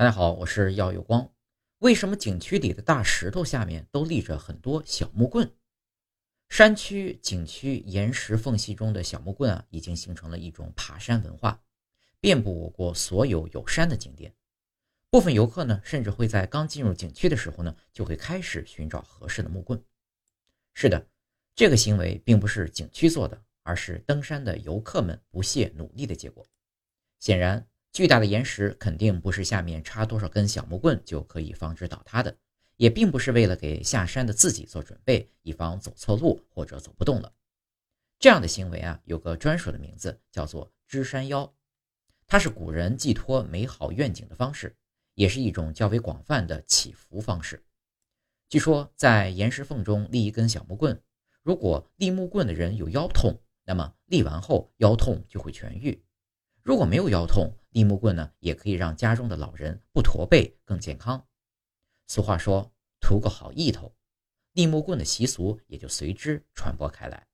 大家好，我是耀有光。为什么景区里的大石头下面都立着很多小木棍？山区、景区岩石缝隙中的小木棍啊，已经形成了一种爬山文化，遍布我国所有有山的景点。部分游客呢，甚至会在刚进入景区的时候呢，就会开始寻找合适的木棍。是的，这个行为并不是景区做的，而是登山的游客们不懈努力的结果。显然。巨大的岩石肯定不是下面插多少根小木棍就可以防止倒塌的，也并不是为了给下山的自己做准备，以防走错路或者走不动了。这样的行为啊，有个专属的名字，叫做支山腰。它是古人寄托美好愿景的方式，也是一种较为广泛的祈福方式。据说，在岩石缝中立一根小木棍，如果立木棍的人有腰痛，那么立完后腰痛就会痊愈。如果没有腰痛，立木棍呢，也可以让家中的老人不驼背，更健康。俗话说，图个好意头，立木棍的习俗也就随之传播开来。